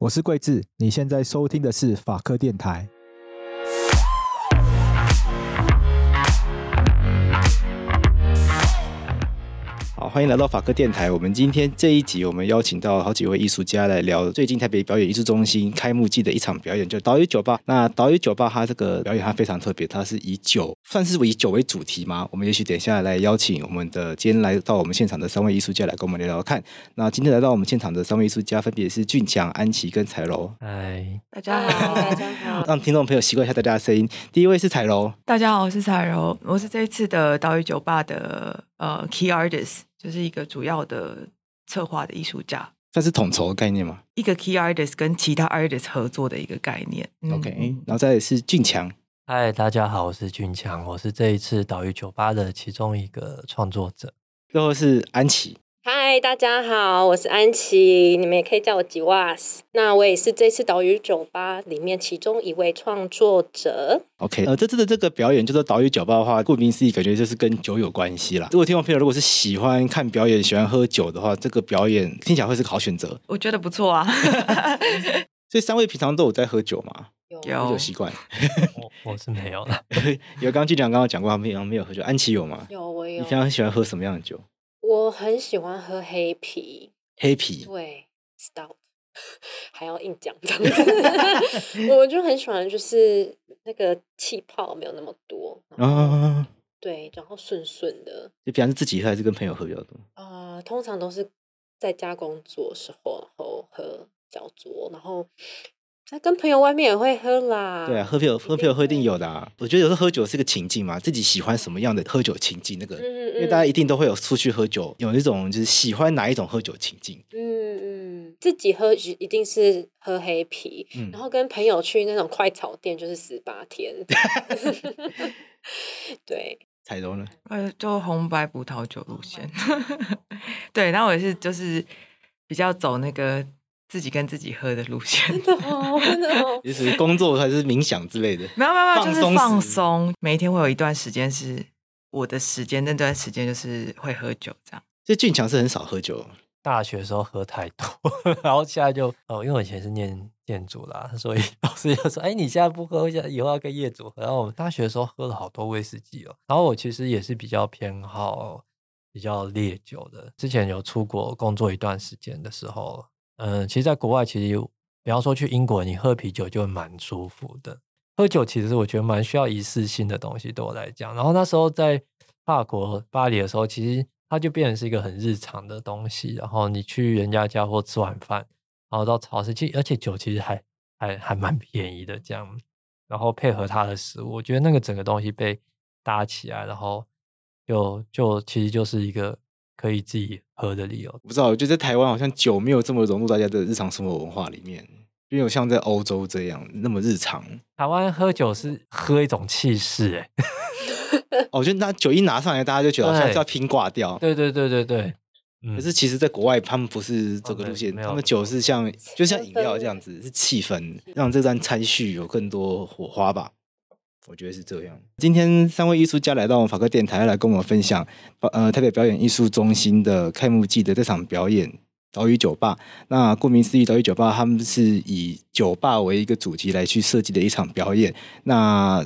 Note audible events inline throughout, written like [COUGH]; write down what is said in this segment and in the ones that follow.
我是桂智，你现在收听的是法科电台。好，欢迎来到法科电台。我们今天这一集，我们邀请到好几位艺术家来聊最近台北表演艺术中心开幕季的一场表演，就岛屿酒吧。那岛屿酒吧它这个表演它非常特别，它是以酒算是以酒为主题吗？我们也许等一下来邀请我们的今天来到我们现场的三位艺术家来跟我们聊聊看。那今天来到我们现场的三位艺术家分别是俊强、安琪跟彩柔。嗨，大家好，大家好。让听众朋友习惯一下大家的声音。第一位是彩柔，大家好，我是彩柔，我是这一次的岛屿酒吧的呃 key artist。就是一个主要的策划的艺术家，这是统筹的概念吗？一个 key artist 跟其他 artist 合作的一个概念。OK，然后再是俊强。嗨，大家好，我是俊强，我是这一次岛屿酒吧的其中一个创作者。最后是安琪。嗨，大家好，我是安琪，你们也可以叫我吉瓦斯。那我也是这次岛屿酒吧里面其中一位创作者。OK，呃，这次的这个表演就是岛屿酒吧的话，顾名思义，感觉就是跟酒有关系啦。如果听众朋友如果是喜欢看表演、喜欢喝酒的话，这个表演听起来会是个好选择。我觉得不错啊。[LAUGHS] 所以三位平常都有在喝酒吗？有，喝酒习惯。我我是没有的。[LAUGHS] 有，刚刚俊强刚刚讲过，他平常没有喝酒。安琪有吗？有，我有。你平常喜欢喝什么样的酒？我很喜欢喝黑啤，黑啤对，stout，[LAUGHS] 还要硬讲这样子，我就很喜欢，就是那个气泡没有那么多，啊，对，然后顺顺的。你平常是自己喝还是跟朋友喝比较多？啊、呃，通常都是在家工作时候，然后喝小酌，然后。那跟朋友外面也会喝啦，对啊，喝啤酒喝啤酒喝一定有的啊。我觉得有时候喝酒是个情境嘛，自己喜欢什么样的喝酒情境，那个，嗯嗯，因为大家一定都会有出去喝酒，有一种就是喜欢哪一种喝酒情境。嗯嗯，自己喝一定是喝黑啤，嗯，然后跟朋友去那种快炒店就是十八天。[LAUGHS] [LAUGHS] 对，彩柔呢？呃，就红白葡萄酒路线。[LAUGHS] 对，然后我也是就是比较走那个。自己跟自己喝的路线，真的哦，真的哦。[LAUGHS] 也是工作还是冥想之类的？没有没有，就是放松。每一天会有一段时间是我的时间，那段时间就是会喝酒这样。所以俊强是很少喝酒，大学的时候喝太多，[LAUGHS] 然后现在就哦，因为我以前是念建筑啦，所以老师就说：“哎，你现在不喝，现在以后要跟业主喝。”然后我们大学的时候喝了好多威士忌哦。然后我其实也是比较偏好比较烈酒的。之前有出国工作一段时间的时候。嗯，其实，在国外，其实比方说去英国，你喝啤酒就蛮舒服的。喝酒其实我觉得蛮需要仪式性的东西，对我来讲。然后那时候在法国巴黎的时候，其实它就变成是一个很日常的东西。然后你去人家家或吃晚饭，然后到超市，其而且酒其实还还还蛮便宜的，这样。然后配合它的食物，我觉得那个整个东西被搭起来，然后就就其实就是一个。可以自己喝的理由，我不知道。我觉得在台湾好像酒没有这么融入大家的日常生活文化里面，没有像在欧洲这样那么日常。台湾喝酒是喝一种气势，[LAUGHS] 哎，我觉得那酒一拿上来，大家就觉得好像是要拼挂掉。对对对对对。嗯、可是其实，在国外他们不是这个路线，哦、他们酒是像就像饮料这样子，是气氛，让这段餐叙有更多火花吧。我觉得是这样。今天三位艺术家来到我们法科电台，来跟我们分享，呃，台北表演艺术中心的开幕季的这场表演——岛屿酒吧。那顾名思义，岛屿酒吧他们是以酒吧为一个主题来去设计的一场表演。那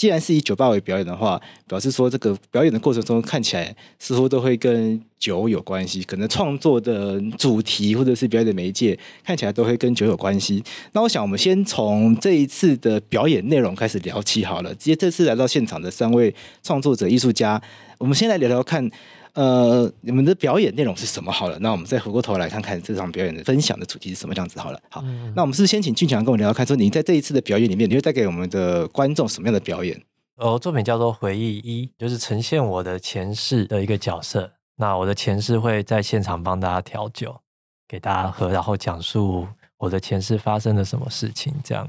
既然是以酒吧为表演的话，表示说这个表演的过程中看起来似乎都会跟酒有关系，可能创作的主题或者是表演的媒介看起来都会跟酒有关系。那我想我们先从这一次的表演内容开始聊起好了。直接这次来到现场的三位创作者艺术家，我们先来聊聊看。呃，你们的表演内容是什么？好了，那我们再回过头来看看这场表演的分享的主题是什么样子。好了，好，嗯、那我们是不是先请俊强跟我聊聊看，说你在这一次的表演里面，你会带给我们的观众什么样的表演？呃，作品叫做《回忆一》，就是呈现我的前世的一个角色。那我的前世会在现场帮大家调酒给大家喝，然后讲述我的前世发生了什么事情，这样。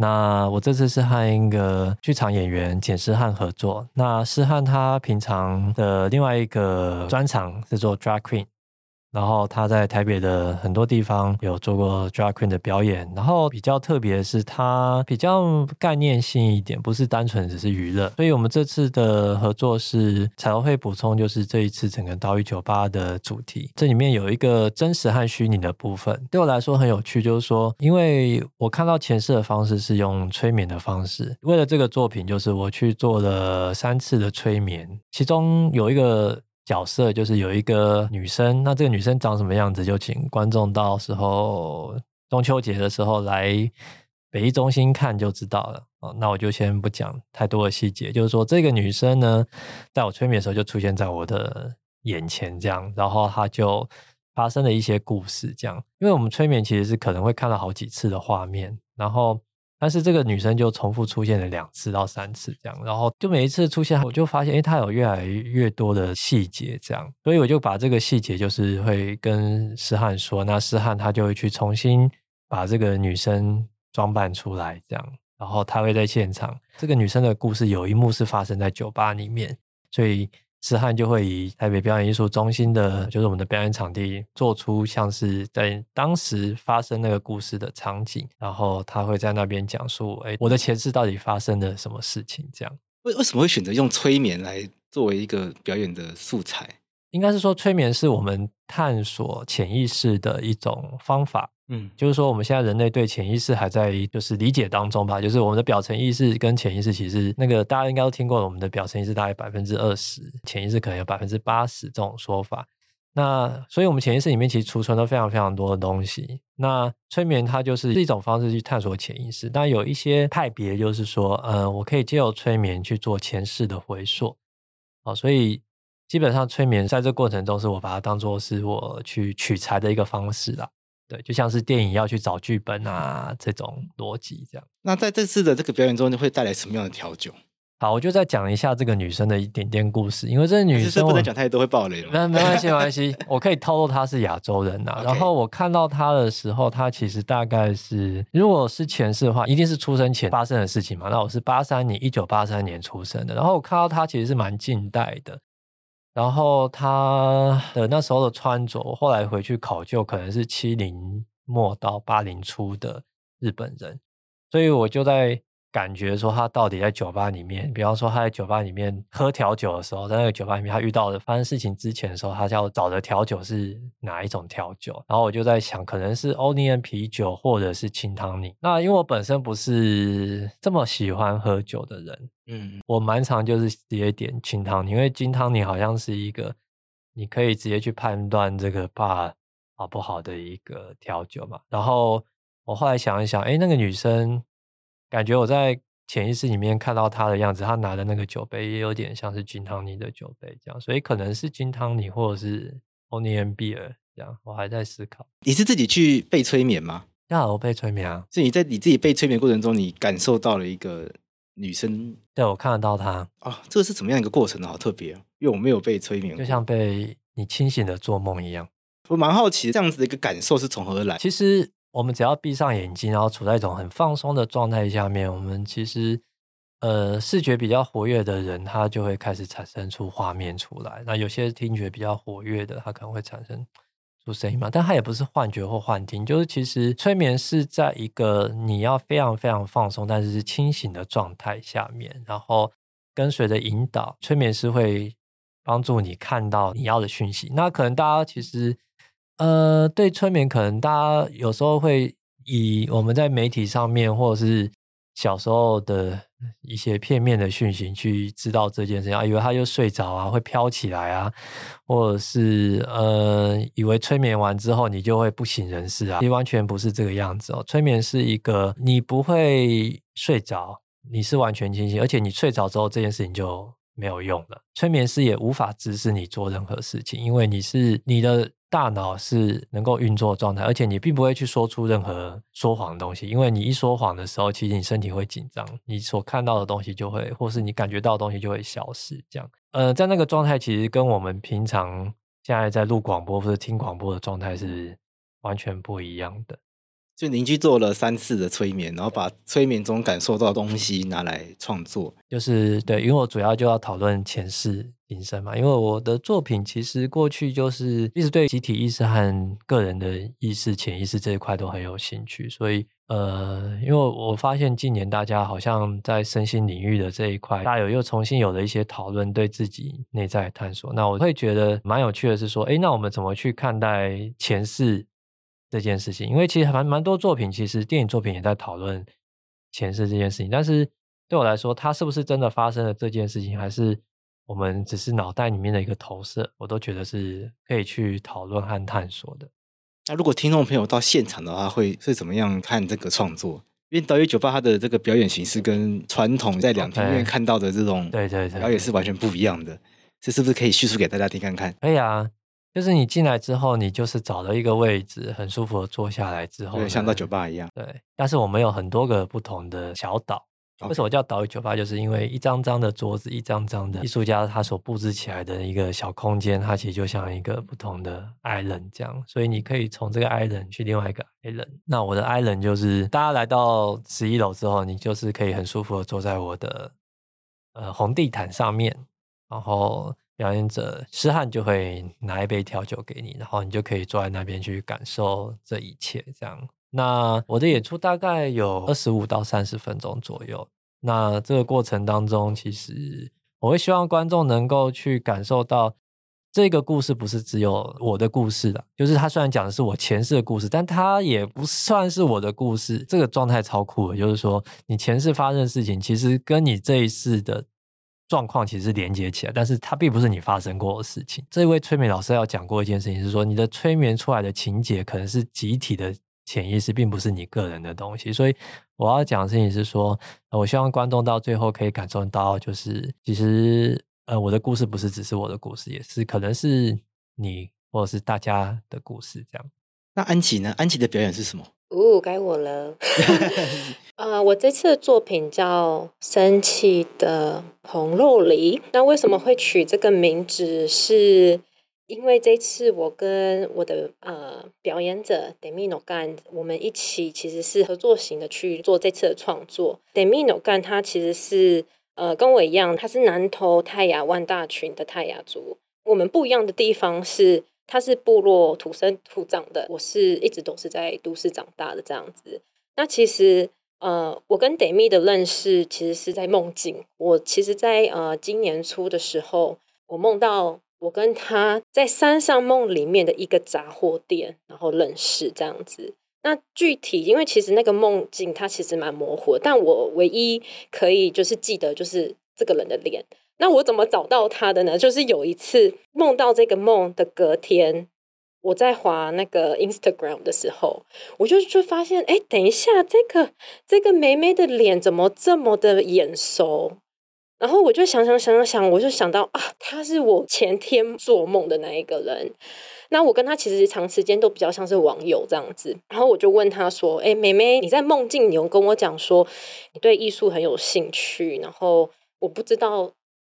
那我这次是和一个剧场演员简诗翰合作。那诗翰他平常的另外一个专长是做 drag queen，然后他在台北的很多地方有做过 drag queen 的表演，然后比较特别的是，他比较概念性一点，不是单纯只是娱乐。所以我们这次的合作是彩头会补充，就是这一次整个岛屿酒吧的主题，这里面有一个真实和虚拟的部分，对我来说很有趣，就是说，因为我看到前世的方式是用催眠的方式，为了这个作品，就是我去做了三次的催眠，其中有一个。角色就是有一个女生，那这个女生长什么样子，就请观众到时候中秋节的时候来北艺中心看就知道了。哦，那我就先不讲太多的细节，就是说这个女生呢，在我催眠的时候就出现在我的眼前，这样，然后她就发生了一些故事，这样，因为我们催眠其实是可能会看到好几次的画面，然后。但是这个女生就重复出现了两次到三次这样，然后就每一次出现，我就发现，诶，她有越来越多的细节这样，所以我就把这个细节就是会跟诗翰说，那诗翰他就会去重新把这个女生装扮出来这样，然后他会在现场，这个女生的故事有一幕是发生在酒吧里面，所以。诗翰就会以台北表演艺术中心的，就是我们的表演场地，做出像是在当时发生那个故事的场景，然后他会在那边讲述，哎，我的前世到底发生了什么事情？这样。为为什么会选择用催眠来作为一个表演的素材？应该是说，催眠是我们探索潜意识的一种方法。嗯，就是说，我们现在人类对潜意识还在就是理解当中吧。就是我们的表层意识跟潜意识，其实那个大家应该都听过，我们的表层意识大概百分之二十，潜意识可能有百分之八十这种说法。那所以，我们潜意识里面其实储存了非常非常多的东西。那催眠它就是一种方式去探索潜意识。但有一些派别就是说，呃，我可以借由催眠去做前世的回溯。哦，所以。基本上催眠在这过程中，是我把它当做是我去取材的一个方式啦。对，就像是电影要去找剧本啊这种逻辑这样。那在这次的这个表演中，会带来什么样的调酒？好，我就再讲一下这个女生的一点点故事，因为这个女生不能讲太多会爆雷了。没没关系，没关系，我可以透露她是亚洲人呐。Okay. 然后我看到她的时候，她其实大概是，如果是前世的话，一定是出生前发生的事情嘛。那我是八三年，一九八三年出生的。然后我看到她其实是蛮近代的。然后他的那时候的穿着，后来回去考究，可能是七零末到八零初的日本人，所以我就在。感觉说他到底在酒吧里面，比方说他在酒吧里面喝调酒的时候，在那个酒吧里面他遇到的发生事情之前的时候，他要找的调酒是哪一种调酒？然后我就在想，可能是欧尼恩啤酒或者是清汤尼。[LAUGHS] 那因为我本身不是这么喜欢喝酒的人，嗯，我蛮常就是直接点清汤尼，因为清汤尼好像是一个你可以直接去判断这个吧好不好的一个调酒嘛。然后我后来想一想，哎，那个女生。感觉我在潜意识里面看到他的样子，他拿的那个酒杯也有点像是金汤尼的酒杯这样，所以可能是金汤尼或者是 Only and Beer 这样，我还在思考。你是自己去被催眠吗？那我被催眠啊！是你在你自己被催眠过程中，你感受到了一个女生？对，我看得到她啊，这个是怎么样一个过程呢？好特别，因为我没有被催眠，就像被你清醒的做梦一样。我蛮好奇，这样子的一个感受是从何而来？其实。我们只要闭上眼睛，然后处在一种很放松的状态下面，我们其实呃视觉比较活跃的人，他就会开始产生出画面出来。那有些听觉比较活跃的，他可能会产生出声音嘛，但他也不是幻觉或幻听，就是其实催眠是在一个你要非常非常放松，但是是清醒的状态下面，然后跟随着引导，催眠师会帮助你看到你要的讯息。那可能大家其实。呃，对催眠，可能大家有时候会以我们在媒体上面，或者是小时候的一些片面的讯息去知道这件事情啊，以为他就睡着啊，会飘起来啊，或者是呃，以为催眠完之后你就会不省人事啊，其实完全不是这个样子哦。催眠是一个你不会睡着，你是完全清醒，而且你睡着之后这件事情就没有用了。催眠师也无法指使你做任何事情，因为你是你的。大脑是能够运作状态，而且你并不会去说出任何说谎的东西，因为你一说谎的时候，其实你身体会紧张，你所看到的东西就会，或是你感觉到的东西就会消失。这样，呃，在那个状态，其实跟我们平常现在在录广播或者听广播的状态是完全不一样的。就您去做了三次的催眠，然后把催眠中感受到的东西拿来创作，就是对，因为我主要就要讨论前世谨慎嘛，因为我的作品其实过去就是一直对集体意识和个人的意识、潜意识这一块都很有兴趣，所以呃，因为我发现近年大家好像在身心领域的这一块，大有又重新有了一些讨论，对自己内在探索。那我会觉得蛮有趣的是说，诶，那我们怎么去看待前世这件事情？因为其实蛮蛮多作品，其实电影作品也在讨论前世这件事情，但是对我来说，它是不是真的发生了这件事情，还是？我们只是脑袋里面的一个投射，我都觉得是可以去讨论和探索的。那如果听众朋友到现场的话，会是怎么样看这个创作？因为岛屿酒吧它的这个表演形式跟传统在两厅院看到的这种对对对表演是完全不一样的。这是不是可以叙述给大家听看看？可以啊，就是你进来之后，你就是找了一个位置，很舒服的坐下来之后，像到酒吧一样。对，但是我们有很多个不同的小岛。为什么叫岛屿酒吧？就是因为一张张的桌子，一张张的艺术家他所布置起来的一个小空间，它其实就像一个不同的 island 这样。所以你可以从这个 island 去另外一个 island。那我的 island 就是大家来到十一楼之后，你就是可以很舒服的坐在我的呃红地毯上面，然后表演者诗翰就会拿一杯调酒给你，然后你就可以坐在那边去感受这一切这样。那我的演出大概有二十五到三十分钟左右。那这个过程当中，其实我会希望观众能够去感受到，这个故事不是只有我的故事的，就是他虽然讲的是我前世的故事，但他也不算是我的故事。这个状态超酷的，就是说你前世发生的事情，其实跟你这一世的状况其实连接起来，但是它并不是你发生过的事情。这位催眠老师要讲过一件事情，是说你的催眠出来的情节可能是集体的。潜意识并不是你个人的东西，所以我要讲的事情是说，我希望观众到最后可以感受到，就是其实呃，我的故事不是只是我的故事，也是可能是你或者是大家的故事这样。那安琪呢？安琪的表演是什么？哦，该我了。[LAUGHS] 呃，我这次的作品叫《生气的红肉梨》，那为什么会取这个名字是？因为这次我跟我的呃表演者 Demi Nogan，我们一起其实是合作型的去做这次的创作。Demi Nogan 他其实是呃跟我一样，他是南投泰雅万大群的泰雅族。我们不一样的地方是，他是部落土生土长的，我是一直都是在都市长大的这样子。那其实呃，我跟 Demi 的认识其实是在梦境。我其实在呃今年初的时候，我梦到。我跟他在山上梦里面的一个杂货店，然后认识这样子。那具体，因为其实那个梦境它其实蛮模糊，但我唯一可以就是记得就是这个人的脸。那我怎么找到他的呢？就是有一次梦到这个梦的隔天，我在滑那个 Instagram 的时候，我就就发现，哎，等一下，这个这个妹妹的脸怎么这么的眼熟？然后我就想想想想想，我就想到啊，他是我前天做梦的那一个人。那我跟他其实长时间都比较像是网友这样子。然后我就问他说：“哎，妹妹，你在梦境你有跟我讲说你对艺术很有兴趣，然后我不知道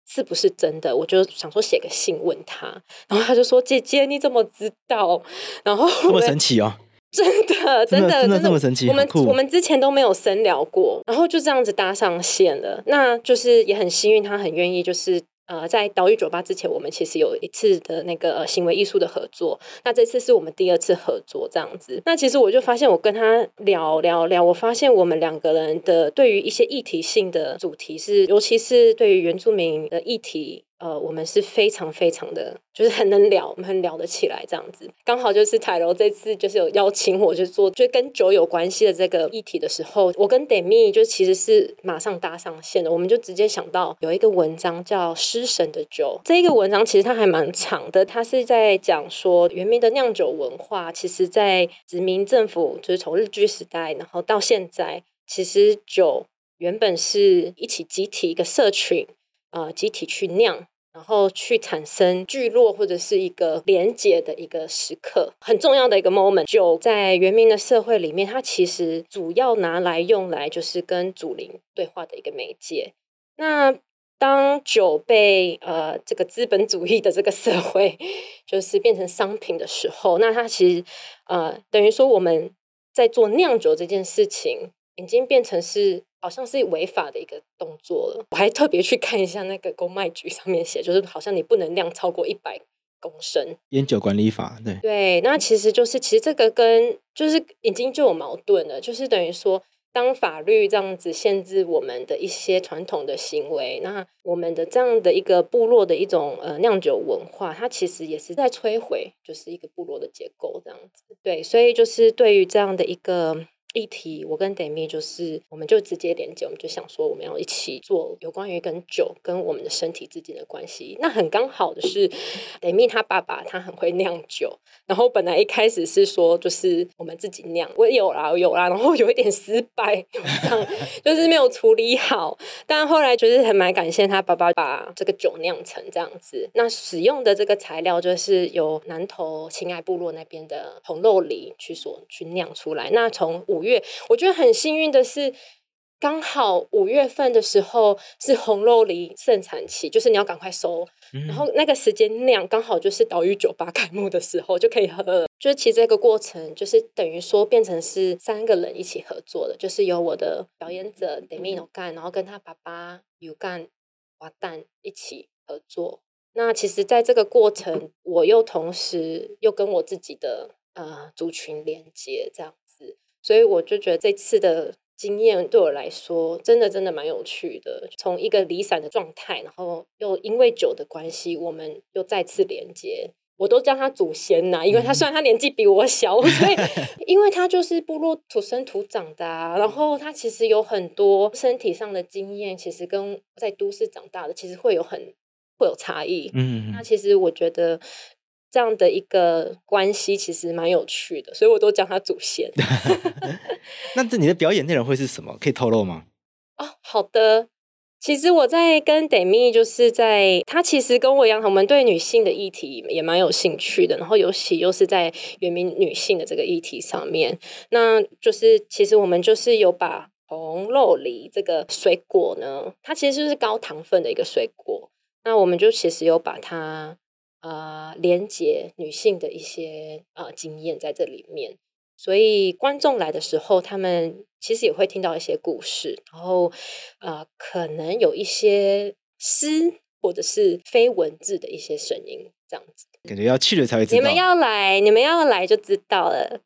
是不是真的，我就想说写个信问他。然后他就说：姐姐，你怎么知道？然后这么神奇哦。” [LAUGHS] 真的，真的，真的这么神奇！我们我们之前都没有深聊过，然后就这样子搭上线了。那就是也很幸运，他很愿意，就是呃，在岛屿酒吧之前，我们其实有一次的那个行为艺术的合作。那这次是我们第二次合作，这样子。那其实我就发现，我跟他聊聊聊，我发现我们两个人的对于一些议题性的主题是，尤其是对于原住民的议题。呃，我们是非常非常的，就是很能聊，我们很聊得起来这样子。刚好就是彩楼这次就是有邀请我去做，就跟酒有关系的这个议题的时候，我跟 Demi 就其实是马上搭上线的。我们就直接想到有一个文章叫《失神的酒》，这一个文章其实它还蛮长的，它是在讲说原民的酿酒文化，其实在殖民政府就是从日据时代，然后到现在，其实酒原本是一起集体一个社群，呃，集体去酿。然后去产生聚落或者是一个连结的一个时刻，很重要的一个 moment。酒在原民的社会里面，它其实主要拿来用来就是跟祖灵对话的一个媒介。那当酒被呃这个资本主义的这个社会就是变成商品的时候，那它其实呃等于说我们在做酿酒这件事情，已经变成是好像是违法的一个动作了。我还特别去看一下那个公卖局上面写，就是好像你不能量超过一百公升。烟酒管理法，对对，那其实就是其实这个跟就是已经就有矛盾了，就是等于说。当法律这样子限制我们的一些传统的行为，那我们的这样的一个部落的一种呃酿酒文化，它其实也是在摧毁，就是一个部落的结构这样子。对，所以就是对于这样的一个。一提，我跟 Demi 就是，我们就直接连接，我们就想说，我们要一起做有关于跟酒跟我们的身体之间的关系。那很刚好的是，Demi 他爸爸他很会酿酒，然后本来一开始是说就是我们自己酿，我有啦，我有啦，然后有一点失败，[LAUGHS] 就是没有处理好。但后来就是还蛮感谢他爸爸把这个酒酿成这样子。那使用的这个材料就是由南投亲爱部落那边的红肉梨去所去酿出来。那从五月，我觉得很幸运的是，刚好五月份的时候是红肉梨盛产期，就是你要赶快收，嗯、然后那个时间量刚好就是岛屿酒吧开幕的时候就可以喝了。就是其实这个过程就是等于说变成是三个人一起合作的，就是由我的表演者 Demino 干，然后跟他爸爸 U 干瓦蛋一起合作。那其实在这个过程，我又同时又跟我自己的呃族群连接这样。所以我就觉得这次的经验对我来说，真的真的蛮有趣的。从一个离散的状态，然后又因为酒的关系，我们又再次连接。我都叫他祖先呐，因为他虽然他年纪比我小，所以因为他就是部落土生土长的啊，然后他其实有很多身体上的经验，其实跟在都市长大的其实会有很会有差异。嗯，那其实我觉得。这样的一个关系其实蛮有趣的，所以我都叫他祖先。[LAUGHS] 那这你的表演内容会是什么？可以透露吗？哦，好的。其实我在跟 Demi，就是在他其实跟我一样，我们对女性的议题也蛮有兴趣的。然后尤其又是在原民女性的这个议题上面，那就是其实我们就是有把红肉梨这个水果呢，它其实就是高糖分的一个水果。那我们就其实有把它。呃，连接女性的一些呃经验在这里面，所以观众来的时候，他们其实也会听到一些故事，然后呃，可能有一些诗或者是非文字的一些声音，这样子。感觉要去了才会知道。你们要来，你们要来就知道了。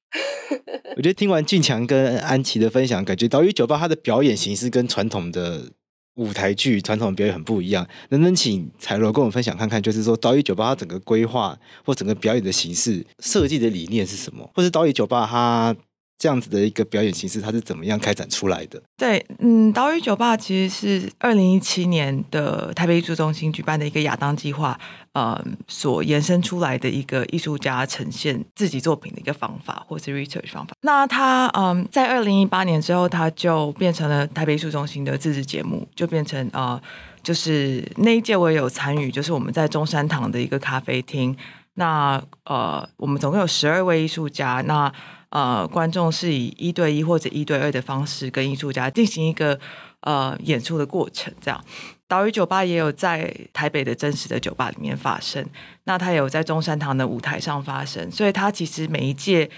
我觉得听完俊强跟安琪的分享，感觉岛屿酒吧它的表演形式跟传统的。舞台剧传统表演很不一样，能不能请采柔跟我们分享看看？就是说，岛屿酒吧它整个规划或整个表演的形式设计的理念是什么？或是岛屿酒吧它这样子的一个表演形式，它是怎么样开展出来的？对，嗯，岛屿酒吧其实是二零一七年的台北艺术中心举办的一个亚当计划。呃，所延伸出来的一个艺术家呈现自己作品的一个方法，或是 research 方法。那他嗯，在二零一八年之后，他就变成了台北艺术中心的自制节目，就变成呃，就是那一届我也有参与，就是我们在中山堂的一个咖啡厅。那呃，我们总共有十二位艺术家，那呃，观众是以一对一或者一对二的方式跟艺术家进行一个呃演出的过程，这样。岛屿酒吧也有在台北的真实的酒吧里面发生，那它也有在中山堂的舞台上发生，所以它其实每一届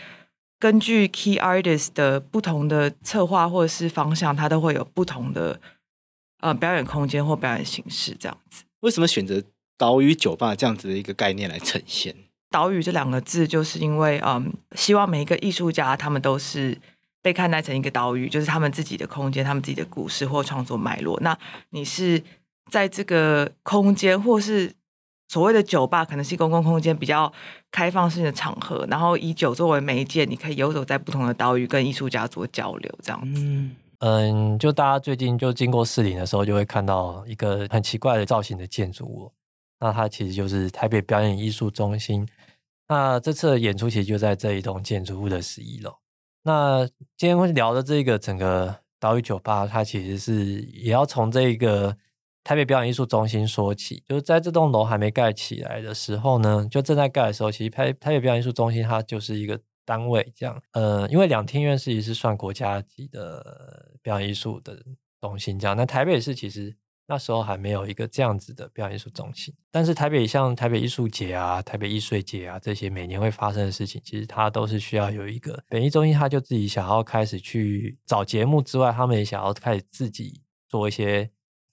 根据 key artist 的不同的策划或者是方向，它都会有不同的呃表演空间或表演形式这样子。为什么选择岛屿酒吧这样子的一个概念来呈现？岛屿这两个字，就是因为嗯，希望每一个艺术家他们都是。被看待成一个岛屿，就是他们自己的空间，他们自己的故事或创作脉络。那你是在这个空间，或是所谓的酒吧，可能是公共空间比较开放性的场合，然后以酒作为媒介，你可以游走在不同的岛屿，跟艺术家做交流，这样子。嗯嗯，就大家最近就经过士林的时候，就会看到一个很奇怪的造型的建筑物。那它其实就是台北表演艺术中心。那这次的演出其实就在这一栋建筑物的十一楼。那今天会聊的这个整个岛屿酒吧，它其实是也要从这个台北表演艺术中心说起。就是在这栋楼还没盖起来的时候呢，就正在盖的时候，其实台台北表演艺术中心它就是一个单位这样。呃，因为两厅院其实是算国家级的表演艺术的中心这样。那台北市其实那时候还没有一个这样子的表演艺术中心。但是台北像台北艺术节啊、台北艺术节啊这些每年会发生的事情，其实它都是需要有一个表演艺中心，他就自己想要开始去找节目之外，他们也想要开始自己做一些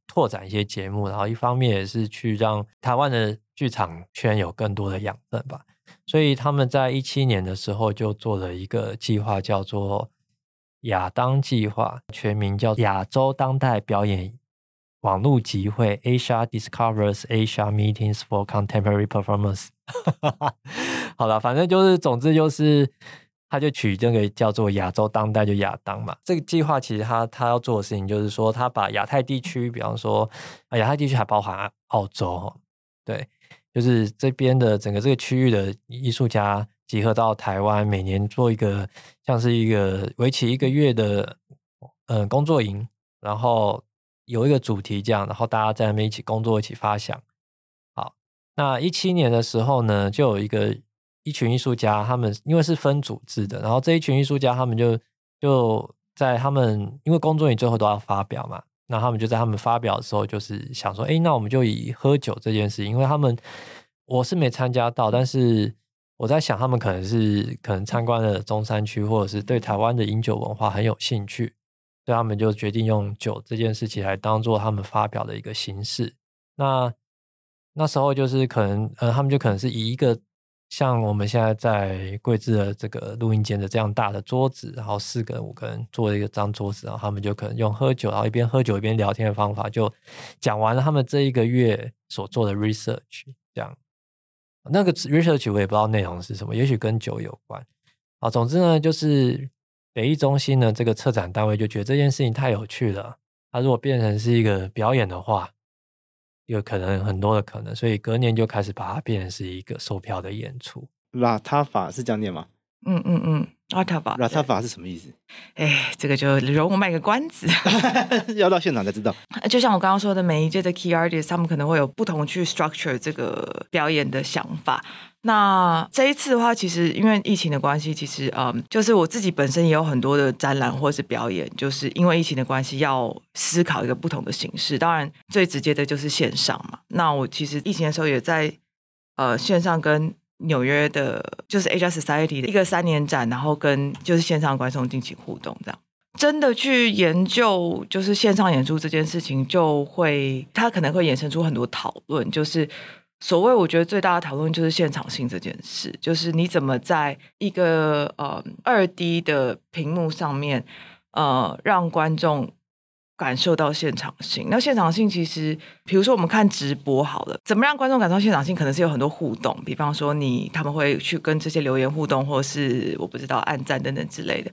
拓展一些节目，然后一方面也是去让台湾的剧场圈有更多的养分吧。所以他们在一七年的时候就做了一个计划，叫做。亚当计划全名叫亚洲当代表演网络集会 （Asia Discovers Asia Meetings for Contemporary Performance）。[LAUGHS] 好了，反正就是，总之就是，他就取这个叫做亚洲当代，就亚当嘛。这个计划其实他他要做的事情就是说，他把亚太地区，比方说亚太地区还包含澳洲，对，就是这边的整个这个区域的艺术家。集合到台湾，每年做一个像是一个为期一个月的嗯工作营，然后有一个主题这样，然后大家在那边一起工作，一起发想。好，那一七年的时候呢，就有一个一群艺术家，他们因为是分组制的，然后这一群艺术家他们就就在他们因为工作你最后都要发表嘛，那他们就在他们发表的时候，就是想说，哎，那我们就以喝酒这件事，因为他们我是没参加到，但是。我在想，他们可能是可能参观了中山区，或者是对台湾的饮酒文化很有兴趣，所以他们就决定用酒这件事情来当做他们发表的一个形式。那那时候就是可能，呃，他们就可能是以一个像我们现在在贵志的这个录音间的这样大的桌子，然后四个人、五个人坐一个张桌子，然后他们就可能用喝酒，然后一边喝酒一边聊天的方法，就讲完了他们这一个月所做的 research，这样。那个 research 我也不知道内容是什么，也许跟酒有关。啊，总之呢，就是北艺中心呢这个策展单位就觉得这件事情太有趣了。它如果变成是一个表演的话，有可能很多的可能，所以隔年就开始把它变成是一个售票的演出。拉他法是这样念吗？嗯嗯嗯。拉塔法，拉塔法是什么意思？哎，这个就容我卖个关子，[LAUGHS] 要到现场才知道。[LAUGHS] 就像我刚刚说的，每一届的 key artist 他们可能会有不同去 structure 这个表演的想法。那这一次的话，其实因为疫情的关系，其实嗯，就是我自己本身也有很多的展览或是表演，就是因为疫情的关系，要思考一个不同的形式。当然，最直接的就是线上嘛。那我其实疫情的时候也在呃线上跟。纽约的，就是 Asia Society 的一个三年展，然后跟就是线上观众进行互动，这样真的去研究就是线上演出这件事情，就会它可能会衍生出很多讨论。就是所谓我觉得最大的讨论就是现场性这件事，就是你怎么在一个呃二 D 的屏幕上面呃让观众。感受到现场性，那现场性其实，比如说我们看直播好了，怎么让观众感受到现场性？可能是有很多互动，比方说你他们会去跟这些留言互动，或是我不知道按赞等等之类的。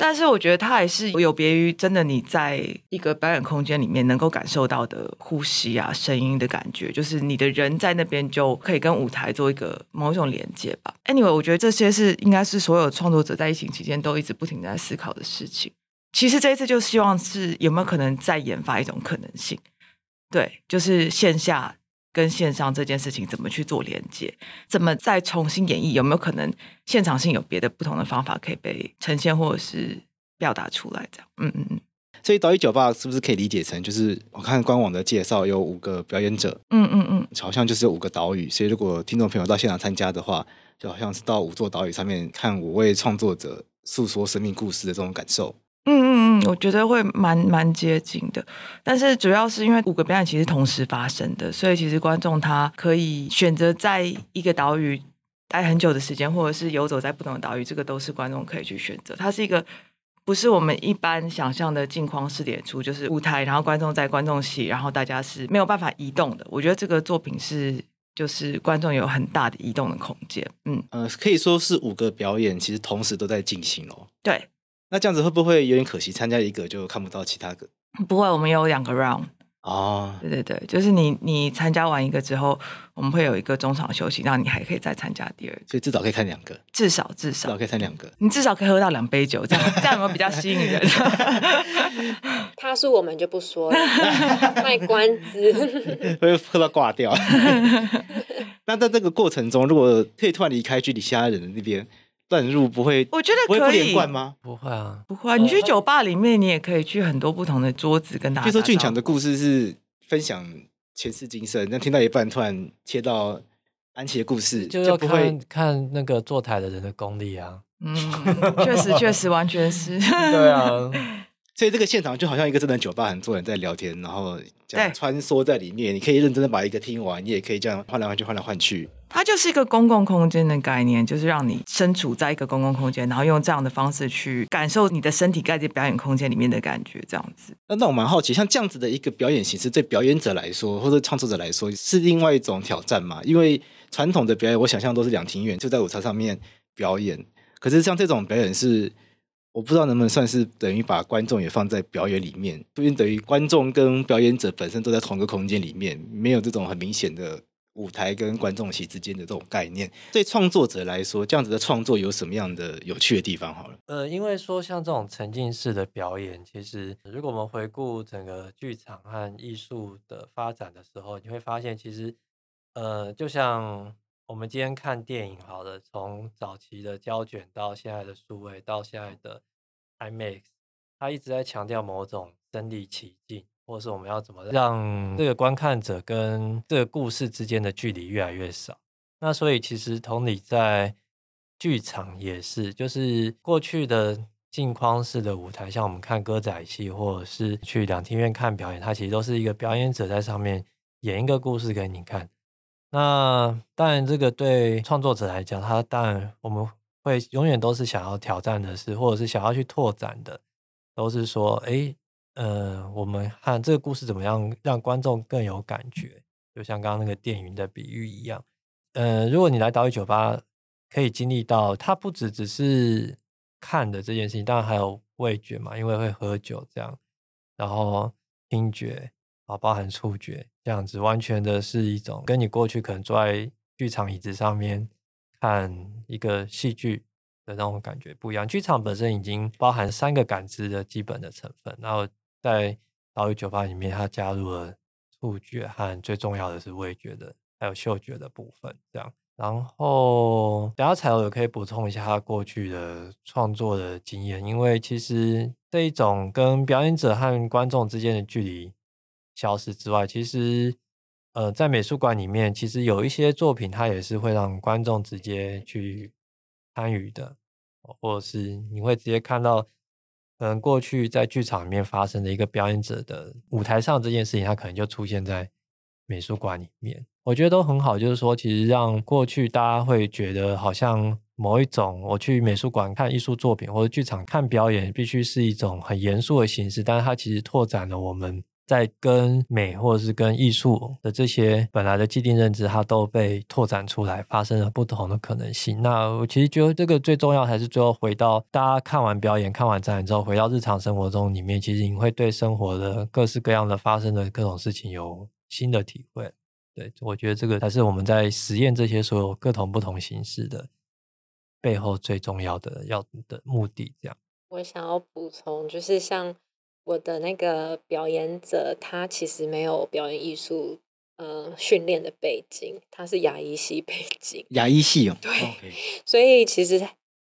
但是我觉得它还是有别于真的你在一个表演空间里面能够感受到的呼吸啊、声音的感觉，就是你的人在那边就可以跟舞台做一个某一种连接吧。Anyway，我觉得这些是应该是所有创作者在疫情期间都一直不停在思考的事情。其实这一次就希望是有没有可能再研发一种可能性，对，就是线下跟线上这件事情怎么去做连接，怎么再重新演绎，有没有可能现场性有别的不同的方法可以被呈现或者是表达出来？这样，嗯嗯嗯。所以岛屿酒吧是不是可以理解成，就是我看官网的介绍有五个表演者，嗯嗯嗯，好像就是有五个岛屿。所以如果听众朋友到现场参加的话，就好像是到五座岛屿上面看五位创作者诉说生命故事的这种感受。嗯嗯嗯，我觉得会蛮蛮接近的，但是主要是因为五个表演其实同时发生的，所以其实观众他可以选择在一个岛屿待很久的时间，或者是游走在不同的岛屿，这个都是观众可以去选择。它是一个不是我们一般想象的镜框式演出，就是舞台，然后观众在观众席，然后大家是没有办法移动的。我觉得这个作品是就是观众有很大的移动的空间。嗯呃，可以说是五个表演其实同时都在进行哦。对。那这样子会不会有点可惜？参加一个就看不到其他个？不会，我们有两个 round。哦，对对对，就是你你参加完一个之后，我们会有一个中场休息，让你还可以再参加第二个。所以至少可以看两个，至少至少，至少可以看两个。你至少可以喝到两杯酒，这样这样有没有比较吸引人？[LAUGHS] 他说我们就不说了，卖关子，[LAUGHS] 会喝到挂掉。[LAUGHS] 那在这个过程中，如果可以突然离开居里其他人的那边。乱入不会，我觉得可以。不会不连贯吗？不会啊，不会。你去酒吧里面，你也可以去很多不同的桌子跟大家。据说俊强的故事是分享前世今生，但听到一半突然切到安琪的故事，就要看就不会看那个坐台的人的功力啊。嗯，确实确实完全是。对啊。[LAUGHS] 所以这个现场就好像一个真的酒吧，很多人在聊天，然后这样穿梭在里面。你可以认真的把一个听完，你也可以这样换来换去，换来换去。它就是一个公共空间的概念，就是让你身处在一个公共空间，然后用这样的方式去感受你的身体盖在表演空间里面的感觉，这样子。那那我蛮好奇，像这样子的一个表演形式，对表演者来说，或者创作者来说，是另外一种挑战嘛？因为传统的表演，我想象都是两庭院就在舞台上面表演，可是像这种表演是。我不知道能不能算是等于把观众也放在表演里面，因为等于观众跟表演者本身都在同一个空间里面，没有这种很明显的舞台跟观众席之间的这种概念。对创作者来说，这样子的创作有什么样的有趣的地方？好了，呃，因为说像这种沉浸式的表演，其实如果我们回顾整个剧场和艺术的发展的时候，你会发现，其实呃，就像。我们今天看电影，好了，从早期的胶卷到现在的数位，到现在的 IMAX，它一直在强调某种身临其境，或是我们要怎么让这个观看者跟这个故事之间的距离越来越少。那所以其实同理，在剧场也是，就是过去的镜框式的舞台，像我们看歌仔戏，或者是去两厅院看表演，它其实都是一个表演者在上面演一个故事给你看。那当然，这个对创作者来讲，他当然我们会永远都是想要挑战的是，或者是想要去拓展的，都是说，哎，呃，我们看这个故事怎么样让观众更有感觉，就像刚刚那个电影的比喻一样。呃，如果你来岛屿酒吧，可以经历到，它不只只是看的这件事情，当然还有味觉嘛，因为会喝酒这样，然后听觉。啊，包含触觉这样子，完全的是一种跟你过去可能坐在剧场椅子上面看一个戏剧的那种感觉不一样。剧场本身已经包含三个感知的基本的成分，然后在岛屿酒吧里面，它加入了触觉和最重要的是味觉的，还有嗅觉的部分。这样，然后等下采柔也可以补充一下他过去的创作的经验，因为其实这一种跟表演者和观众之间的距离。消失之外，其实，呃，在美术馆里面，其实有一些作品，它也是会让观众直接去参与的，或者是你会直接看到，嗯过去在剧场里面发生的一个表演者的舞台上这件事情，它可能就出现在美术馆里面。我觉得都很好，就是说，其实让过去大家会觉得好像某一种我去美术馆看艺术作品或者剧场看表演，必须是一种很严肃的形式，但是它其实拓展了我们。在跟美或者是跟艺术的这些本来的既定认知，它都被拓展出来，发生了不同的可能性。那我其实觉得这个最重要，还是最后回到大家看完表演、看完展览之后，回到日常生活中里面，其实你会对生活的各式各样的发生的各种事情有新的体会。对，我觉得这个才是我们在实验这些所有各种不同形式的背后最重要的要的目的。这样，我想要补充，就是像。我的那个表演者，他其实没有表演艺术呃训练的背景，他是牙医系背景。牙医系哦，对，Okay. 所以其实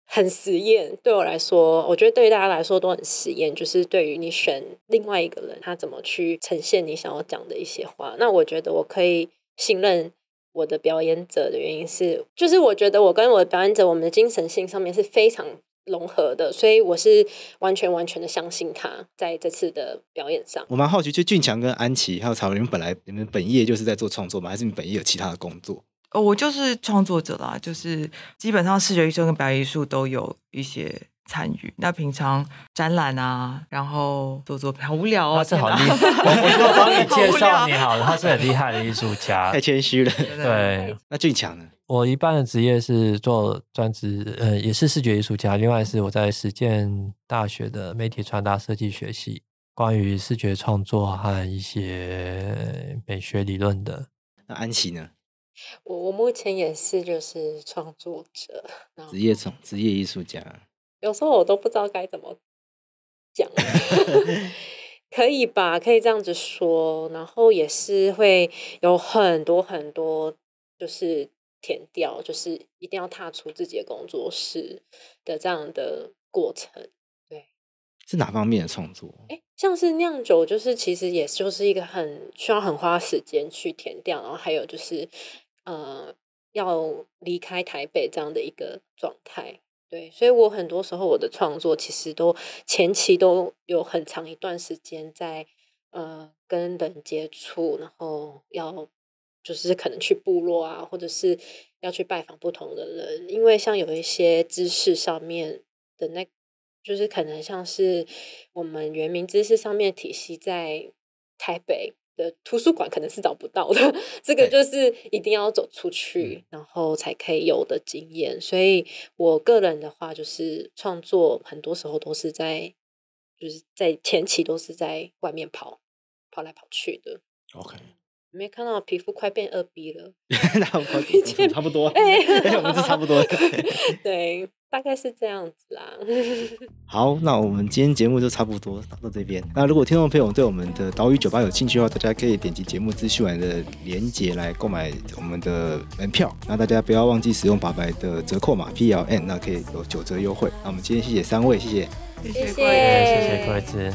很实验。对我来说，我觉得对于大家来说都很实验。就是对于你选另外一个人，他怎么去呈现你想要讲的一些话，那我觉得我可以信任我的表演者的原因是，就是我觉得我跟我的表演者，我们的精神性上面是非常。融合的，所以我是完全完全的相信他在这次的表演上。我蛮好奇，就俊强跟安琪还有采柔，你们本来你们本业就是在做创作吗？还是你本业有其他的工作？哦，我就是创作者啦，就是基本上视觉艺术跟表演艺术都有一些参与。那平常展览啊，然后做作品，好无聊哦，他是好厉害。我我帮你 [LAUGHS] 介绍你好了，他是很厉害的艺术家，太谦虚了。对，那俊强呢？我一般的职业是做专职，呃，也是视觉艺术家。另外是我在实践大学的媒体传达设计学系，关于视觉创作和一些美学理论的。那安琪呢？我我目前也是就是创作者，职业从职业艺术家。有时候我都不知道该怎么讲，[LAUGHS] [LAUGHS] 可以吧？可以这样子说。然后也是会有很多很多，就是。填掉，就是一定要踏出自己的工作室的这样的过程，对。是哪方面的创作？哎，像是酿酒，就是其实也就是一个很需要很花时间去填掉，然后还有就是呃要离开台北这样的一个状态。对，所以我很多时候我的创作其实都前期都有很长一段时间在呃跟人接触，然后要就是可能去部落啊，或者是要去拜访不同的人，因为像有一些知识上面的那，就是可能像是我们原民知识上面体系在台北。的图书馆可能是找不到的，这个就是一定要走出去，然后才可以有的经验。所以我个人的话，就是创作很多时候都是在，就是在前期都是在外面跑，跑来跑去的。OK，没看到皮肤快变二 B 了，[LAUGHS] 差不多，哎，我们是差不多，[LAUGHS] 对。大概是这样子啦。[LAUGHS] 好，那我们今天节目就差不多到这边。那如果听众朋友对我们的岛屿酒吧有兴趣的话，大家可以点击节目资讯栏的链接来购买我们的门票。那大家不要忘记使用八百的折扣码 PLN，那可以有九折优惠。那我们今天谢谢三位，谢谢，谢谢，谢谢，贵子。